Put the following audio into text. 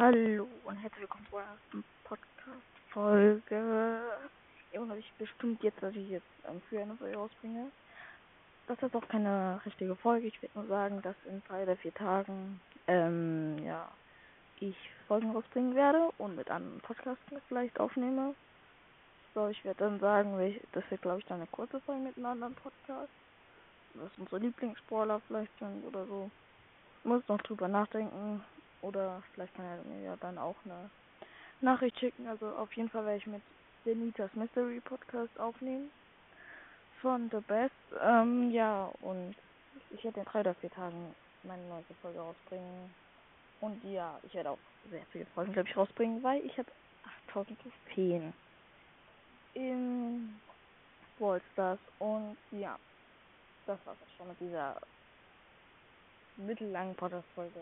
Hallo und herzlich willkommen zur ersten Podcast-Folge. Ihr wundert euch bestimmt jetzt, dass ich jetzt ähm, für eine Folge rausbringe. Das ist auch keine richtige Folge. Ich werde nur sagen, dass in drei oder vier Tagen, ähm, ja, ich Folgen rausbringen werde und mit einem Podcast vielleicht aufnehme. So, ich werde dann sagen, das wird, glaube ich, dann eine kurze Folge mit einem anderen Podcast. Was unsere Lieblingsspoiler vielleicht sind oder so. Ich muss noch drüber nachdenken, oder vielleicht kann er mir ja dann auch eine Nachricht schicken. Also auf jeden Fall werde ich mit Denitas Mystery Podcast aufnehmen. Von The Best. Ähm, ja, und ich werde in drei oder vier Tagen meine neue Folge rausbringen. Und ja, ich werde auch sehr viele Folgen, glaube ich, rausbringen, weil ich habe 8000 Trophäen in Wallstars. Und ja, das war's auch schon mit dieser mittellangen Podcast-Folge.